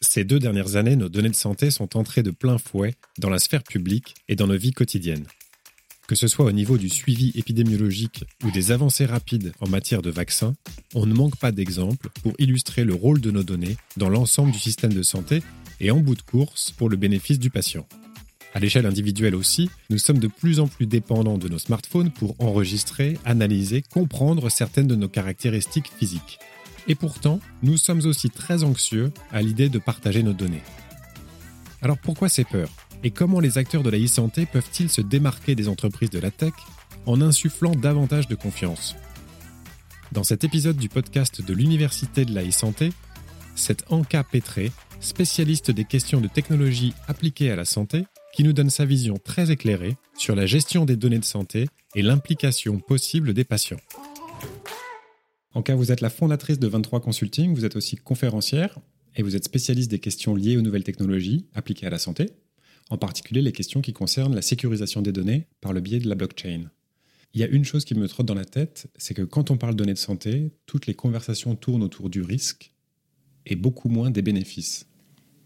Ces deux dernières années, nos données de santé sont entrées de plein fouet dans la sphère publique et dans nos vies quotidiennes. Que ce soit au niveau du suivi épidémiologique ou des avancées rapides en matière de vaccins, on ne manque pas d'exemples pour illustrer le rôle de nos données dans l'ensemble du système de santé et en bout de course pour le bénéfice du patient. À l'échelle individuelle aussi, nous sommes de plus en plus dépendants de nos smartphones pour enregistrer, analyser, comprendre certaines de nos caractéristiques physiques. Et pourtant, nous sommes aussi très anxieux à l'idée de partager nos données. Alors pourquoi ces peurs? Et comment les acteurs de la e-santé peuvent-ils se démarquer des entreprises de la tech en insufflant davantage de confiance? Dans cet épisode du podcast de l'Université de la e-santé, c'est Anka Petré, spécialiste des questions de technologie appliquées à la santé, qui nous donne sa vision très éclairée sur la gestion des données de santé et l'implication possible des patients. En cas, vous êtes la fondatrice de 23 Consulting, vous êtes aussi conférencière et vous êtes spécialiste des questions liées aux nouvelles technologies appliquées à la santé, en particulier les questions qui concernent la sécurisation des données par le biais de la blockchain. Il y a une chose qui me trotte dans la tête, c'est que quand on parle données de santé, toutes les conversations tournent autour du risque et beaucoup moins des bénéfices.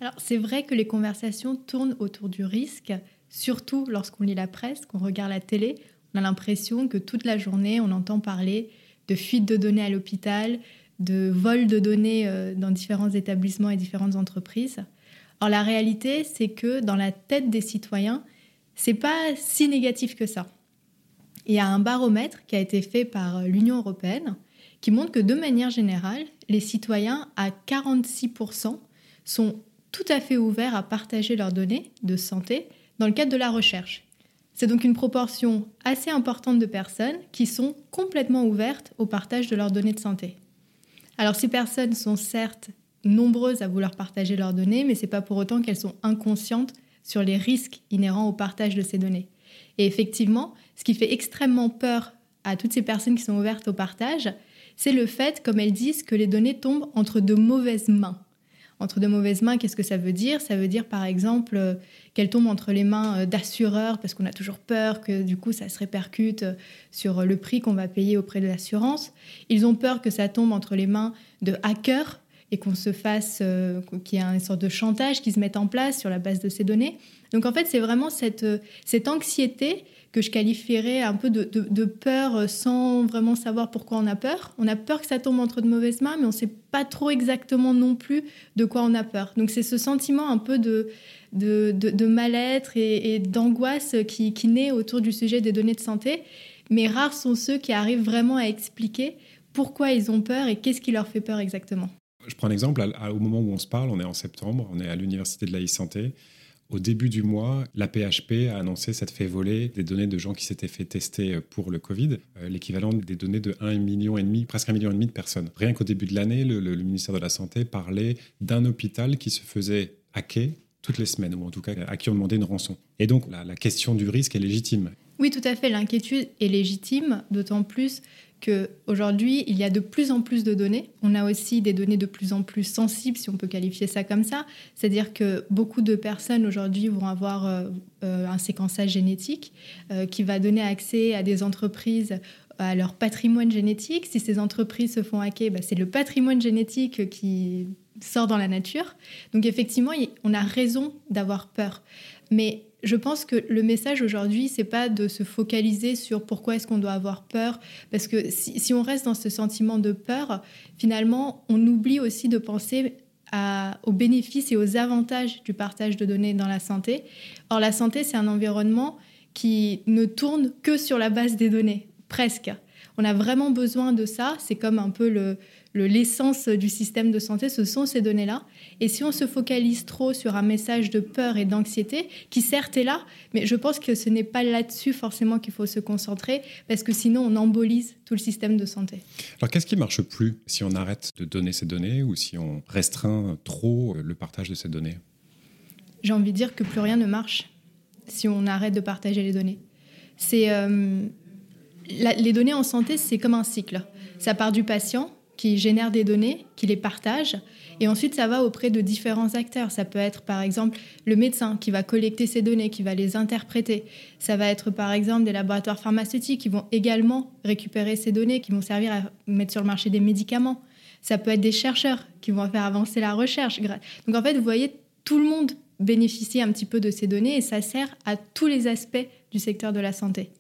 Alors c'est vrai que les conversations tournent autour du risque, surtout lorsqu'on lit la presse, qu'on regarde la télé. On a l'impression que toute la journée, on entend parler de fuite de données à l'hôpital, de vol de données euh, dans différents établissements et différentes entreprises. Or, la réalité, c'est que dans la tête des citoyens, c'est pas si négatif que ça. Il y a un baromètre qui a été fait par l'Union européenne qui montre que de manière générale, les citoyens à 46% sont tout à fait ouverts à partager leurs données de santé dans le cadre de la recherche. C'est donc une proportion assez importante de personnes qui sont complètement ouvertes au partage de leurs données de santé. Alors ces personnes sont certes nombreuses à vouloir partager leurs données, mais ce n'est pas pour autant qu'elles sont inconscientes sur les risques inhérents au partage de ces données. Et effectivement, ce qui fait extrêmement peur à toutes ces personnes qui sont ouvertes au partage, c'est le fait, comme elles disent, que les données tombent entre de mauvaises mains entre de mauvaises mains, qu'est-ce que ça veut dire? Ça veut dire par exemple euh, qu'elle tombe entre les mains euh, d'assureurs parce qu'on a toujours peur que du coup ça se répercute euh, sur le prix qu'on va payer auprès de l'assurance. Ils ont peur que ça tombe entre les mains de hackers et qu'on se fasse, qu'il y ait une sorte de chantage qui se mette en place sur la base de ces données. Donc en fait, c'est vraiment cette, cette anxiété que je qualifierais un peu de, peur euh, sans vraiment savoir pourquoi on a peur. On a peur que ça tombe entre de mauvaises mains, mais on ne sait pas trop exactement non plus de quoi on a peur. Donc c'est ce sentiment un peu de, de, mal-être et, d'angoisse qui, qui naît autour du sujet des données de santé. Mais rares sont ceux qui arrivent vraiment à expliquer pourquoi ils ont peur et qu'est-ce qui leur fait peur exactement. Je prends un exemple, au moment où on se parle, on est en septembre, on est à l'Université de la e-santé. Au début du mois, la PHP a annoncé s'être fait voler des données de gens qui s'étaient fait tester pour le Covid, euh, l'équivalent des données de 1,5 million presque 1,5 million de personnes. Rien qu'au début de l'année, le, ministère de la Santé parlait d'un hôpital qui se faisait hacker toutes les semaines, ou en tout cas à qui on demandait une rançon. Et donc la question du risque est légitime. Oui, tout à fait. L'inquiétude est légitime, d'autant plus qu'aujourd'hui, il y a de plus en plus de données. On a aussi des données de plus en plus sensibles, si on peut qualifier ça comme ça. C'est-à-dire que beaucoup de personnes aujourd'hui vont avoir euh, euh, un séquençage génétique euh, qui va donner accès à des entreprises à leur patrimoine génétique. Si ces entreprises se font hacker, bah, c'est le patrimoine génétique qui sort dans la nature. Donc effectivement, on a raison d'avoir peur. Mais je pense que le message aujourd'hui, c'est pas de se focaliser sur pourquoi est-ce qu'on doit avoir peur, parce que si, on reste dans ce sentiment de peur, finalement, on oublie aussi de penser aux bénéfices et aux avantages du partage de données dans la santé. Or, la santé, c'est un environnement qui ne tourne que sur la base des données, presque. On a vraiment besoin de ça. C'est comme un peu le, l'essence du système de santé, ce sont ces données-là. Et si on se focalise trop sur un message de peur et d'anxiété, qui certes est là, mais je pense que ce n'est pas là-dessus forcément qu'il faut se concentrer, parce que sinon on embolise tout le système de santé. Alors qu'est-ce qui marche plus si on arrête de donner ces données ou si on restreint trop le partage de ces données? J'ai envie de dire que plus rien ne marche si on arrête de partager les données. C'est euh, les données en santé, c'est comme un cycle. Ça part du patient, qui génère des données, qui les partage, et ensuite ça va auprès de différents acteurs. Ça peut être par exemple le médecin qui va collecter ces données, qui va les interpréter. Ça va être par exemple des laboratoires pharmaceutiques qui vont également récupérer ces données, qui vont servir à mettre sur le marché des médicaments. Ça peut être des chercheurs qui vont faire avancer la recherche. Donc en fait, vous voyez, tout le monde bénéficie un petit peu de ces données et ça sert à tous les aspects du secteur de la santé.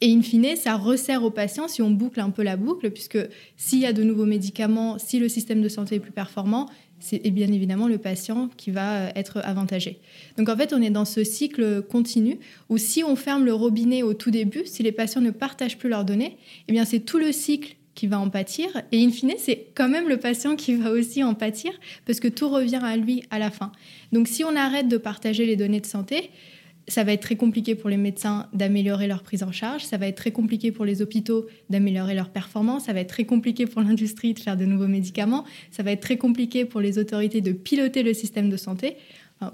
Et in fine, ça resserre aux patients si on boucle un peu la boucle, puisque s'il y a de nouveaux médicaments, si le système de santé est plus performant, c'est bien évidemment le patient qui va euh, être avantagé. Donc en fait, on est dans ce cycle continu où si on ferme le robinet au tout début, si les patients ne partagent plus leurs données, eh bien c'est tout le cycle qui va en pâtir. Et in fine, c'est quand même le patient qui va aussi en pâtir parce que tout revient à lui à la fin. Donc si on arrête de partager les données de santé, ça va être très compliqué pour les médecins d'améliorer leur prise en charge, ça va être très compliqué pour les hôpitaux d'améliorer leur performance, ça va être très compliqué pour l'industrie de faire de nouveaux médicaments, ça va être très compliqué pour les autorités de piloter le système de santé.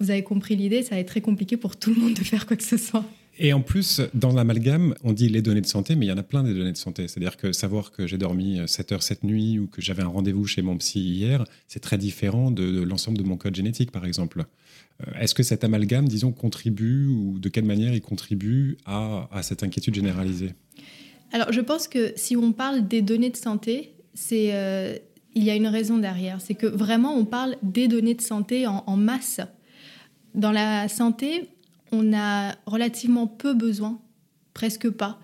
vous avez compris l'idée, ça va être très compliqué pour tout le monde de faire quoi que ce soit. Et en plus, dans l'amalgame, on dit les données de santé, mais il y en a plein des données de santé. C'est-à-dire que savoir que j'ai dormi 7 heures cette nuit ou que j'avais un rendez-vous chez mon psy hier, c'est très différent de l'ensemble de mon code génétique, par exemple. Euh, est-ce que cet amalgame, disons, contribue ou de quelle manière il contribue à, cette inquiétude généralisée? Alors, je pense que si on parle des données de santé, c'est euh, il y a une raison derrière. C'est que vraiment, on parle des données de santé en, masse. Dans la santé, on a relativement peu besoin, presque pas,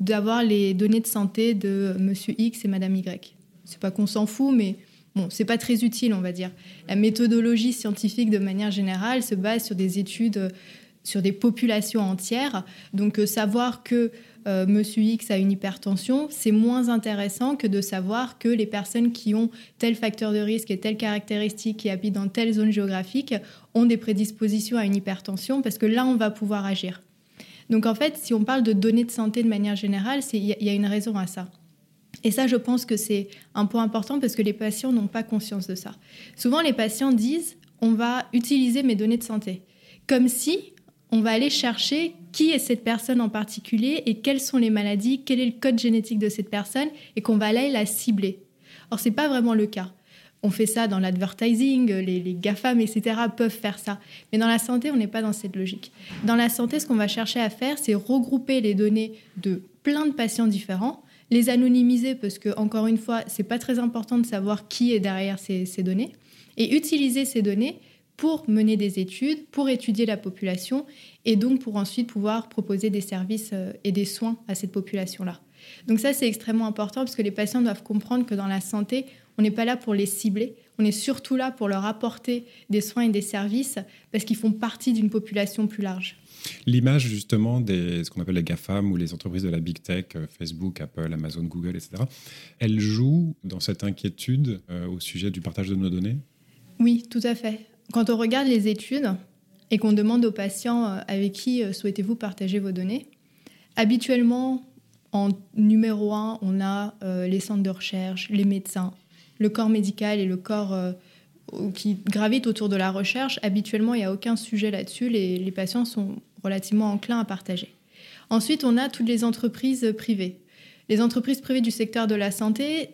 d'avoir les données de santé de Monsieur X et Madame Y. C'est pas qu'on s'en fout, mais Bon, c'est pas très utile, on va dire. La méthodologie scientifique, de manière générale, se base sur des études sur des populations entières. Donc, euh, savoir que euh, Monsieur X a une hypertension, c'est moins intéressant que de savoir que les personnes qui ont tel facteur de risque et telle caractéristique, qui habitent dans telle zone géographique, ont des prédispositions à une hypertension, parce que là, on va pouvoir agir. Donc, en fait, si on parle de données de santé de manière générale, il y, y a une raison à ça. Et ça, je pense que c'est un point important parce que les patients n'ont pas conscience de ça. Souvent, les patients disent on va utiliser mes données de santé, comme si on va aller chercher qui est cette personne en particulier et quelles sont les maladies, quel est le code génétique de cette personne et qu'on va aller la cibler. Or, c'est pas vraiment le cas. On fait ça dans l'advertising, les, les GAFAM, etc. peuvent faire ça. Mais dans la santé, on n'est pas dans cette logique. Dans la santé, ce qu'on va chercher à faire, c'est regrouper les données de plein de patients différents les anonymiser parce que, encore une fois, c'est pas très important de savoir qui est derrière ces, données, et utiliser ces données pour mener des études, pour étudier la population et donc pour ensuite pouvoir proposer des services euh, et des soins à cette population-là. Donc ça, c'est extrêmement important parce que les patients doivent comprendre que dans la santé, on n'est pas là pour les cibler, on est surtout là pour leur apporter des soins et des services parce qu'ils font partie d'une population plus large. L'image justement des ce qu'on appelle les GAFAM ou les entreprises de la big tech, euh, Facebook, Apple, Amazon, Google, etc., elle joue dans cette inquiétude euh, au sujet du partage de nos données? Oui, tout à fait. Quand on regarde les études et qu'on demande aux patients euh, avec qui souhaitez-vous partager vos données, habituellement, en numéro un, on a les centres de recherche, les médecins, le corps médical et le corps qui gravitent autour de la recherche. Habituellement, il n'y a aucun sujet là-dessus. les patients sont relativement enclin à partager. Ensuite, on a toutes les entreprises privées. Les entreprises privées du secteur de la santé,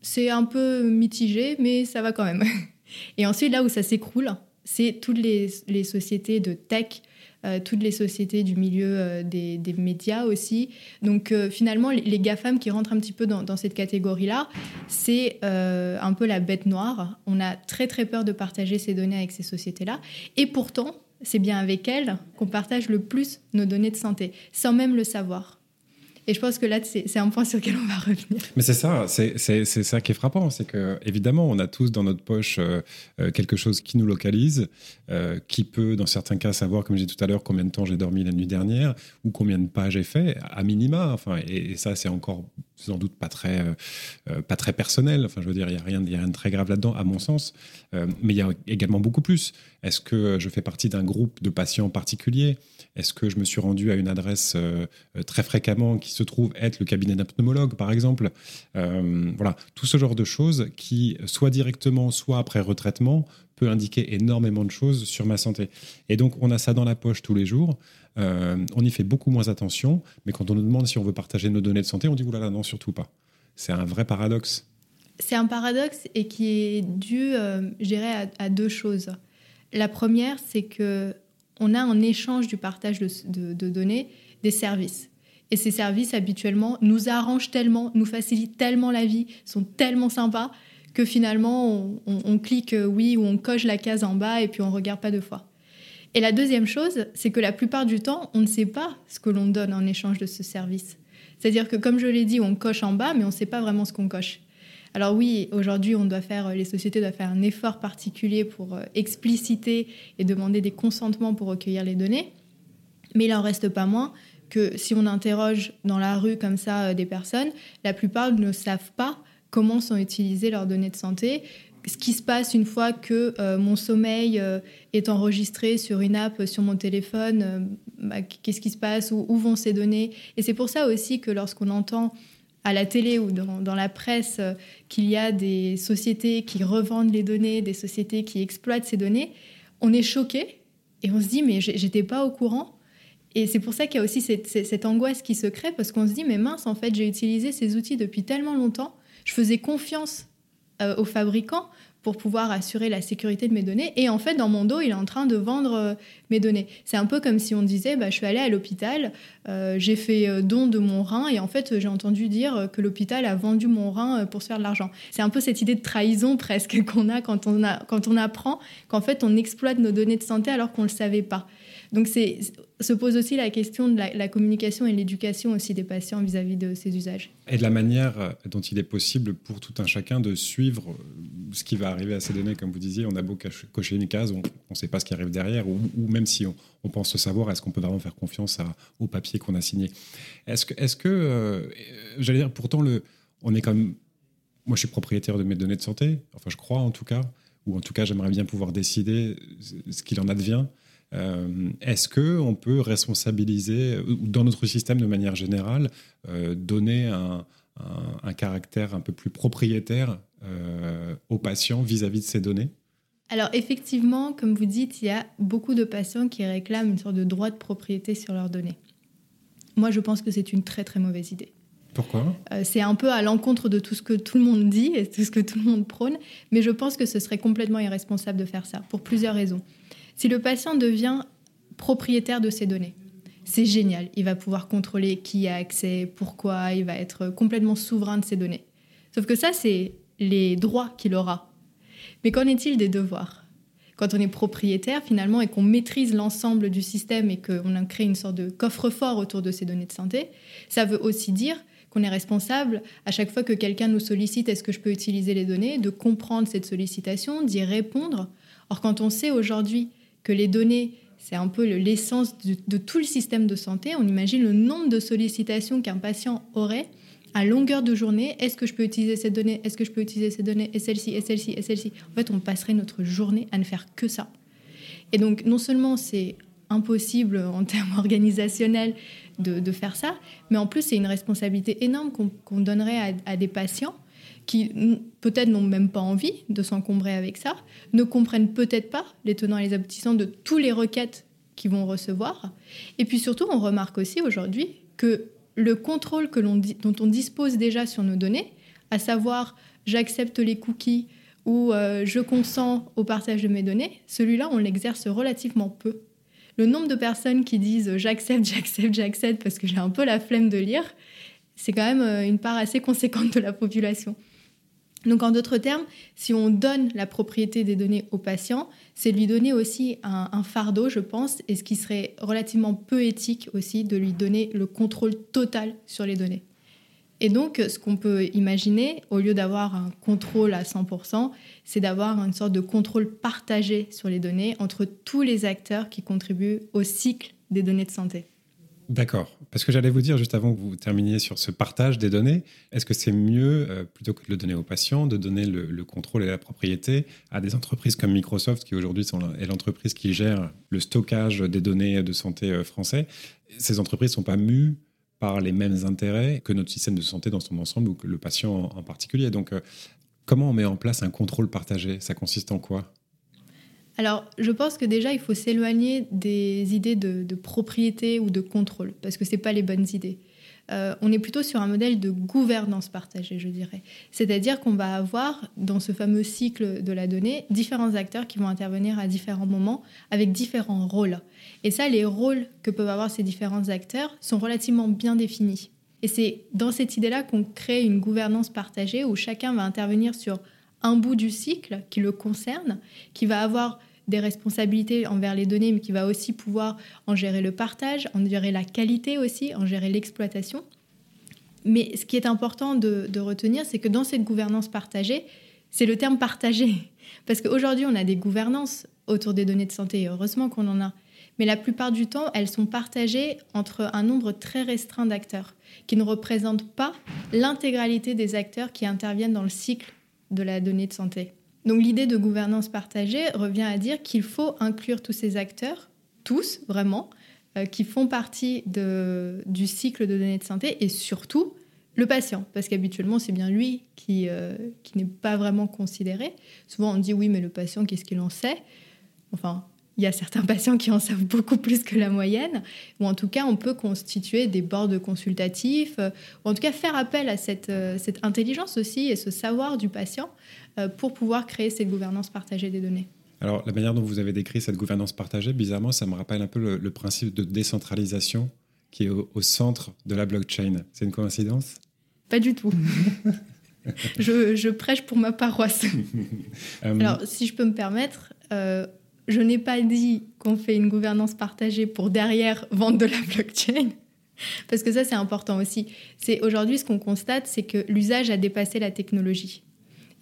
c'est un peu mitigé, mais ça va quand même. Et ensuite, là où ça s'écroule, c'est toutes les, sociétés de tech, euh, toutes les sociétés du milieu euh, des, médias aussi. Donc euh, finalement, les, GAFAM qui rentrent un petit peu dans, dans cette catégorie-là, c'est un peu la bête noire. On a très très peur de partager ces données avec ces sociétés-là. Et pourtant, c'est bien avec elle qu'on partage le plus nos données de santé, sans même le savoir. Et je pense que là, c'est un point sur lequel on va revenir. Mais c'est ça, c'est ça qui est frappant, c'est que évidemment, on a tous dans notre poche euh, euh, quelque chose qui nous localise, euh, qui peut, dans certains cas, savoir, comme j'ai dit tout à l'heure, combien de temps j'ai dormi la nuit dernière ou combien de pas j'ai fait, à minima. Enfin, et, ça, c'est encore sans doute pas très, pas très personnel. Enfin, je veux dire, il n'y a, rien, a rien de très grave là-dedans, à mon sens. mais il y a également beaucoup plus. Est-ce que je fais partie d'un groupe de patients particuliers? Est-ce que je me suis rendu à une adresse très fréquemment qui se trouve être le cabinet d'un pneumologue, par exemple? Euh, voilà, tout ce genre de choses qui, soit directement, soit après retraitement, peut indiquer énormément de choses sur ma santé. Et donc, on a ça dans la poche tous les jours. Euh, on y fait beaucoup moins attention, mais quand on nous demande si on veut partager nos données de santé, on dit oulala, non, surtout pas. C'est un vrai paradoxe. C'est un paradoxe et qui est dû, euh, je dirais, à, deux choses. La première, c'est que on a en échange du partage de données des services. Et ces services, habituellement, nous arrangent tellement, nous facilitent tellement la vie, sont tellement sympas que finalement on, clique oui ou on coche la case en bas et puis on regarde pas deux fois. Et la deuxième chose, c'est que la plupart du temps, on ne sait pas ce que l'on donne en échange de ce service. C'est-à-dire que comme je l'ai dit, on coche en bas, mais on ne sait pas vraiment ce qu'on coche. Alors oui, aujourd'hui, on doit faire, les sociétés doivent faire un effort particulier pour euh, expliciter et demander des consentements pour recueillir les données, mais il n'en reste pas moins que si on interroge dans la rue comme ça euh, des personnes, la plupart ne savent pas comment sont utilisées leurs données de santé, ce qui se passe une fois que euh, mon sommeil est enregistré sur une app sur mon téléphone, bah, qu'est-ce qui se passe, où, vont ces données. Et c'est pour ça aussi que lorsqu'on entend à la télé ou dans, la presse euh, qu'il y a des sociétés qui revendent les données, des sociétés qui exploitent ces données, on est choqué et on se dit mais j'étais pas au courant. Et c'est pour ça qu'il y a aussi cette, cette, angoisse qui se crée parce qu'on se dit mais mince en fait j'ai utilisé ces outils depuis tellement longtemps, je faisais confiance euh, aux fabricants pour pouvoir assurer la sécurité de mes données. Et en fait, dans mon dos, il est en train de vendre euh, mes données. C'est un peu comme si on disait, bah, je suis allée à l'hôpital, euh, j'ai fait don de mon rein, et en fait, j'ai entendu dire que l'hôpital a vendu mon rein pour se faire de l'argent. C'est un peu cette idée de trahison presque qu'on a quand on, a, quand on apprend qu'en fait, on exploite nos données de santé alors qu'on ne le savait pas. Donc, se pose aussi la question de la, communication et l'éducation aussi des patients vis-à-vis de ces usages. Et de la manière dont il est possible pour tout un chacun de suivre ce qui va arriver à ces données, comme vous disiez. On a beau cocher une case, on ne sait pas ce qui arrive derrière, ou, même si on, pense le savoir, est-ce qu'on peut vraiment faire confiance au papier qu'on a signé? Est-ce que, euh, j'allais dire, pourtant, on est comme. Moi, je suis propriétaire de mes données de santé, enfin, je crois en tout cas, ou en tout cas, j'aimerais bien pouvoir décider ce qu'il en advient. Euh, est-ce que on peut responsabiliser, dans notre système de manière générale, euh, donner un, caractère un peu plus propriétaire euh, aux patients vis-à-vis de ces données? Alors effectivement, comme vous dites, il y a beaucoup de patients qui réclament une sorte de droit de propriété sur leurs données. Moi, je pense que c'est une très très mauvaise idée. Pourquoi? C'est un peu à l'encontre de tout ce que tout le monde dit et tout ce que tout le monde prône, mais je pense que ce serait complètement irresponsable de faire ça, pour plusieurs raisons. Si le patient devient propriétaire de ses données, c'est génial. Il va pouvoir contrôler qui a accès, pourquoi, il va être complètement souverain de ses données. Sauf que ça, c'est les droits qu'il aura. Mais qu'en est-il des devoirs? Quand on est propriétaire, finalement, et qu'on maîtrise l'ensemble du système et qu'on a créé une sorte de coffre-fort autour de ces données de santé, ça veut aussi dire qu'on est responsable à chaque fois que quelqu'un nous sollicite est-ce que je peux utiliser les données, de comprendre cette sollicitation, d'y répondre. Or, quand on sait aujourd'hui que les données, c'est un peu l'essence de, tout le système de santé. On imagine le nombre de sollicitations qu'un patient aurait à longueur de journée. Est-ce que je peux utiliser cette donnée? Est-ce que je peux utiliser cette donnée? Et celle-ci, et celle-ci, et celle-ci? En fait, on passerait notre journée à ne faire que ça. Et donc, non seulement c'est impossible en termes organisationnels de, faire ça, mais en plus, c'est une responsabilité énorme qu'on donnerait à des patients qui peut-être n'ont même pas envie de s'encombrer avec ça, ne comprennent peut-être pas les tenants et les aboutissants de tous les requêtes qu'ils vont recevoir. Et puis surtout, on remarque aussi aujourd'hui que le contrôle que dont on dispose déjà sur nos données, à savoir j'accepte les cookies ou euh, je consens au partage de mes données, celui-là, on l'exerce relativement peu. Le nombre de personnes qui disent j'accepte, j'accepte, j'accepte parce que j'ai un peu la flemme de lire, c'est quand même euh, une part assez conséquente de la population. Donc en d'autres termes, si on donne la propriété des données au patient, c'est lui donner aussi un, fardeau, je pense, et ce qui serait relativement peu éthique aussi de lui donner le contrôle total sur les données. Et donc, ce qu'on peut imaginer, au lieu d'avoir un contrôle à 100%, c'est d'avoir une sorte de contrôle partagé sur les données entre tous les acteurs qui contribuent au cycle des données de santé. D'accord. Parce que j'allais vous dire, juste avant que vous terminiez sur ce partage des données, est-ce que c'est mieux, euh, plutôt que de le donner aux patients, de donner le, contrôle et la propriété à des entreprises comme Microsoft, qui aujourd'hui est l'entreprise qui gère le stockage des données de santé euh, français? Ces entreprises ne sont pas mues par les mêmes intérêts que notre système de santé dans son ensemble ou que le patient en, particulier. Donc, euh, comment on met en place un contrôle partagé? Ça consiste en quoi? Alors, je pense que déjà, il faut s'éloigner des idées de, propriété ou de contrôle, parce que ce pas les bonnes idées. Euh, on est plutôt sur un modèle de gouvernance partagée, je dirais. C'est-à-dire qu'on va avoir, dans ce fameux cycle de la donnée, différents acteurs qui vont intervenir à différents moments avec différents rôles. Et ça, les rôles que peuvent avoir ces différents acteurs sont relativement bien définis. Et c'est dans cette idée-là qu'on crée une gouvernance partagée où chacun va intervenir sur un bout du cycle qui le concerne, qui va avoir des responsabilités envers les données, mais qui va aussi pouvoir en gérer le partage, en gérer la qualité aussi, en gérer l'exploitation. Mais ce qui est important de, retenir, c'est que dans cette gouvernance partagée, c'est le terme partagé. Parce qu'aujourd'hui, on a des gouvernances autour des données de santé, et heureusement qu'on en a. Mais la plupart du temps, elles sont partagées entre un nombre très restreint d'acteurs, qui ne représentent pas l'intégralité des acteurs qui interviennent dans le cycle de la donnée de santé. Donc l'idée de gouvernance partagée revient à dire qu'il faut inclure tous ces acteurs, tous vraiment, euh, qui font partie du cycle de données de santé et surtout le patient, parce qu'habituellement c'est bien lui qui, euh, qui n'est pas vraiment considéré. Souvent on dit oui mais le patient qu'est-ce qu'il en sait? Enfin il y a certains patients qui en savent beaucoup plus que la moyenne, ou en tout cas, on peut constituer des bords consultatifs, euh, ou en tout cas faire appel à cette, euh, cette intelligence aussi et ce savoir du patient euh, pour pouvoir créer cette gouvernance partagée des données. Alors, la manière dont vous avez décrit cette gouvernance partagée, bizarrement, ça me rappelle un peu le, principe de décentralisation qui est au, centre de la blockchain. C'est une coïncidence? Pas du tout. je, je, prêche pour ma paroisse. Alors, si je peux me permettre, je n'ai pas dit qu'on fait une gouvernance partagée pour derrière vendre de la blockchain. Parce que ça, c'est important aussi. C'est aujourd'hui ce qu'on constate, c'est que l'usage a dépassé la technologie.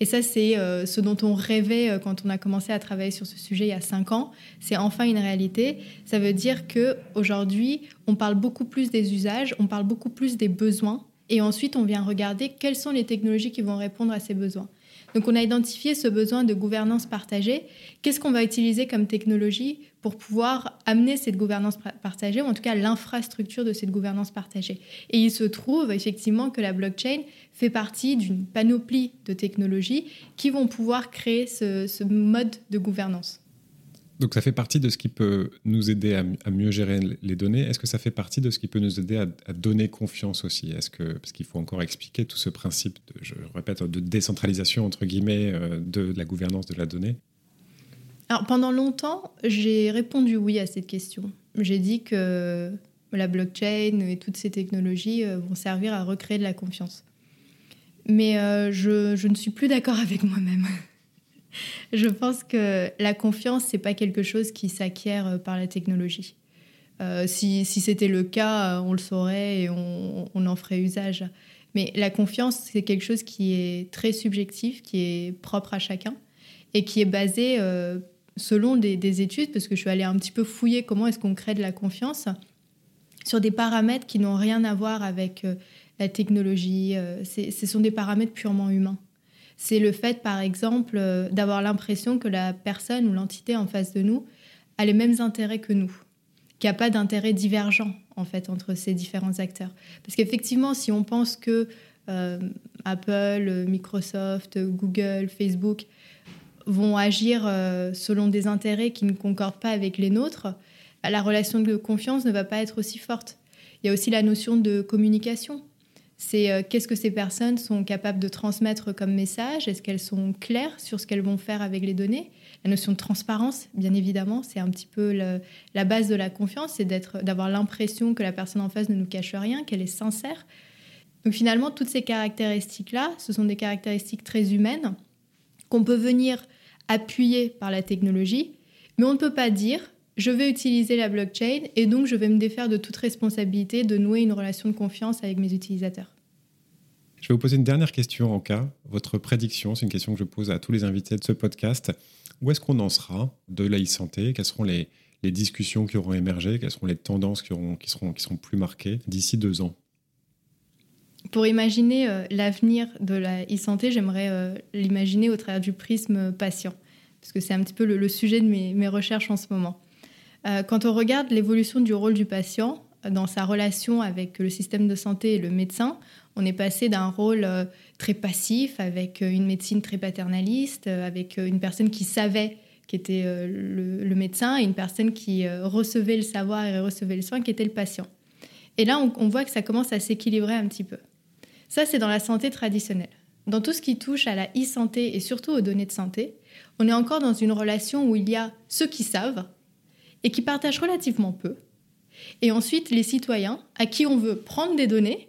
Et ça, c'est euh, ce dont on rêvait euh, quand on a commencé à travailler sur ce sujet il y a cinq ans. C'est enfin une réalité. Ça veut dire que aujourd'hui, on parle beaucoup plus des usages, on parle beaucoup plus des besoins, et ensuite on vient regarder quelles sont les technologies qui vont répondre à ces besoins. Donc on a identifié ce besoin de gouvernance partagée. Qu'est-ce qu'on va utiliser comme technologie pour pouvoir amener cette gouvernance partagée, ou en tout cas l'infrastructure de cette gouvernance partagée? Et il se trouve effectivement que la blockchain fait partie d'une panoplie de technologies qui vont pouvoir créer ce mode de gouvernance. Donc ça fait partie de ce qui peut nous aider à, mieux gérer les données. Est-ce que ça fait partie de ce qui peut nous aider à, donner confiance aussi? Est-ce que parce qu'il faut encore expliquer tout ce principe, je répète, de décentralisation entre guillemets euh, de la gouvernance de la donnée? Alors pendant longtemps, j'ai répondu oui à cette question. J'ai dit que la blockchain et toutes ces technologies euh, vont servir à recréer de la confiance. Mais euh, je ne suis plus d'accord avec moi-même. Je pense que la confiance, c'est pas quelque chose qui s'acquiert euh, par la technologie. Euh, si, c'était le cas, euh, on le saurait et on, en ferait usage. Mais la confiance, c'est quelque chose qui est très subjectif, qui est propre à chacun et qui est basé selon des, études, parce que je suis allée un petit peu fouiller comment est-ce qu'on crée de la confiance, sur des paramètres qui n'ont rien à voir avec la technologie. ce sont des paramètres purement humains c'est le fait, par exemple, euh, d'avoir l'impression que la personne ou l'entité en face de nous a les mêmes intérêts que nous, qu'il n'y a pas d'intérêt divergent, en fait, entre ces différents acteurs. Parce qu'effectivement, si on pense que euh, Apple, Microsoft, Google, Facebook vont agir euh, selon des intérêts qui ne concordent pas avec les nôtres, la relation de confiance ne va pas être aussi forte. Il y a aussi la notion de communication c'est euh, qu'est-ce que ces personnes sont capables de transmettre comme message? Est-ce qu'elles sont claires sur ce qu'elles vont faire avec les données? La notion de transparence, bien évidemment, c'est un petit peu la base de la confiance, c'est d'avoir l'impression que la personne en face ne nous cache rien, qu'elle est sincère. Donc finalement, toutes ces caractéristiques-là, ce sont des caractéristiques très humaines qu'on peut venir appuyer par la technologie, mais on ne peut pas dire je vais utiliser la blockchain et donc je vais me défaire de toute responsabilité de nouer une relation de confiance avec mes utilisateurs. Je vais vous poser une dernière question en cas. Votre prédiction, c'est une question que je pose à tous les invités de ce podcast. Où est-ce qu'on en sera de la e-santé? Quelles seront les, discussions qui auront émergé? Quelles seront les tendances qui, auront, qui, seront, qui seront plus marquées d'ici deux ans? Pour imaginer euh, l'avenir de la e-santé, j'aimerais euh, l'imaginer au travers du prisme patient, parce que c'est un petit peu le, sujet de mes, recherches en ce moment. Euh, quand on regarde l'évolution du rôle du patient dans sa relation avec le système de santé et le médecin, on est passé d'un rôle euh, très passif avec euh, une médecine très paternaliste, avec une personne qui savait qui était le, médecin et une personne qui recevait le savoir et recevait le soin qui était le patient. Et là, on, voit que ça commence à s'équilibrer un petit peu. Ça, c'est dans la santé traditionnelle. Dans tout ce qui touche à la e-santé et surtout aux données de santé, on est encore dans une relation où il y a ceux qui savent et qui partagent relativement peu, et ensuite les citoyens à qui on veut prendre des données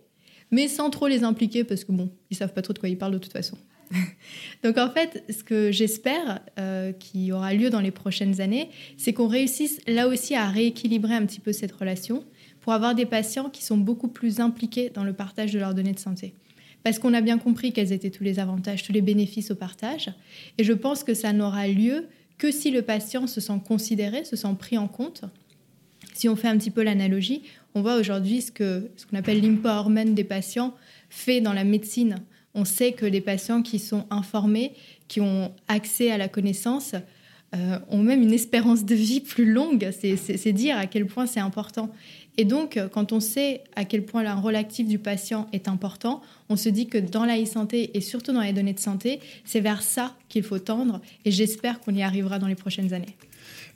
mais sans trop les impliquer parce que bon, ils savent pas trop de quoi ils parlent de toute façon. Donc en fait, ce que j'espère euh, qui aura lieu dans les prochaines années, c'est qu'on réussisse là aussi à rééquilibrer un petit peu cette relation pour avoir des patients qui sont beaucoup plus impliqués dans le partage de leurs données de santé. Parce qu'on a bien compris quels étaient tous les avantages, tous les bénéfices au partage. Et je pense que ça n'aura lieu que si le patient se sent considéré, se sent pris en compte. Si on fait un petit peu l'analogie, on voit aujourd'hui ce qu'on ce qu'on appelle l'empowerment des patients fait dans la médecine. On sait que les patients qui sont informés, qui ont accès à la connaissance, euh, ont même une espérance de vie plus longue. C'est dire à quel point c'est important. Et donc, quand on sait à quel point le rôle actif du patient est important, on se dit que dans la e-santé et surtout dans les données de santé, c'est vers ça qu'il faut tendre. Et j'espère qu'on y arrivera dans les prochaines années.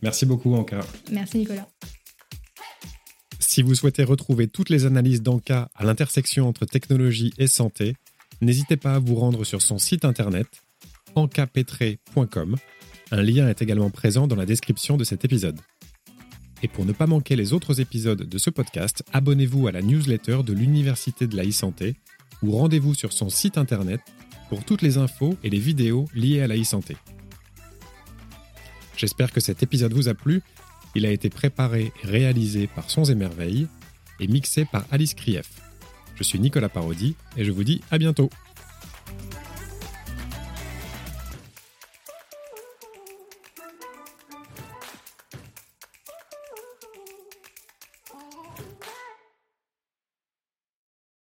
Merci beaucoup, Anka. Merci, Nicolas. Si vous souhaitez retrouver toutes les analyses d'Anka à l'intersection entre technologie et santé, n'hésitez pas à vous rendre sur son site internet ankapetre.com. Un lien est également présent dans la description de cet épisode. Et pour ne pas manquer les autres épisodes de ce podcast, abonnez-vous à la newsletter de l'Université de la e-santé ou rendez-vous sur son site internet pour toutes les infos et les vidéos liées à la e-santé. J'espère que cet épisode vous a plu. Il a été préparé et réalisé par Sons et Merveilles et mixé par Alice Krief. Je suis Nicolas Parodi et je vous dis à bientôt.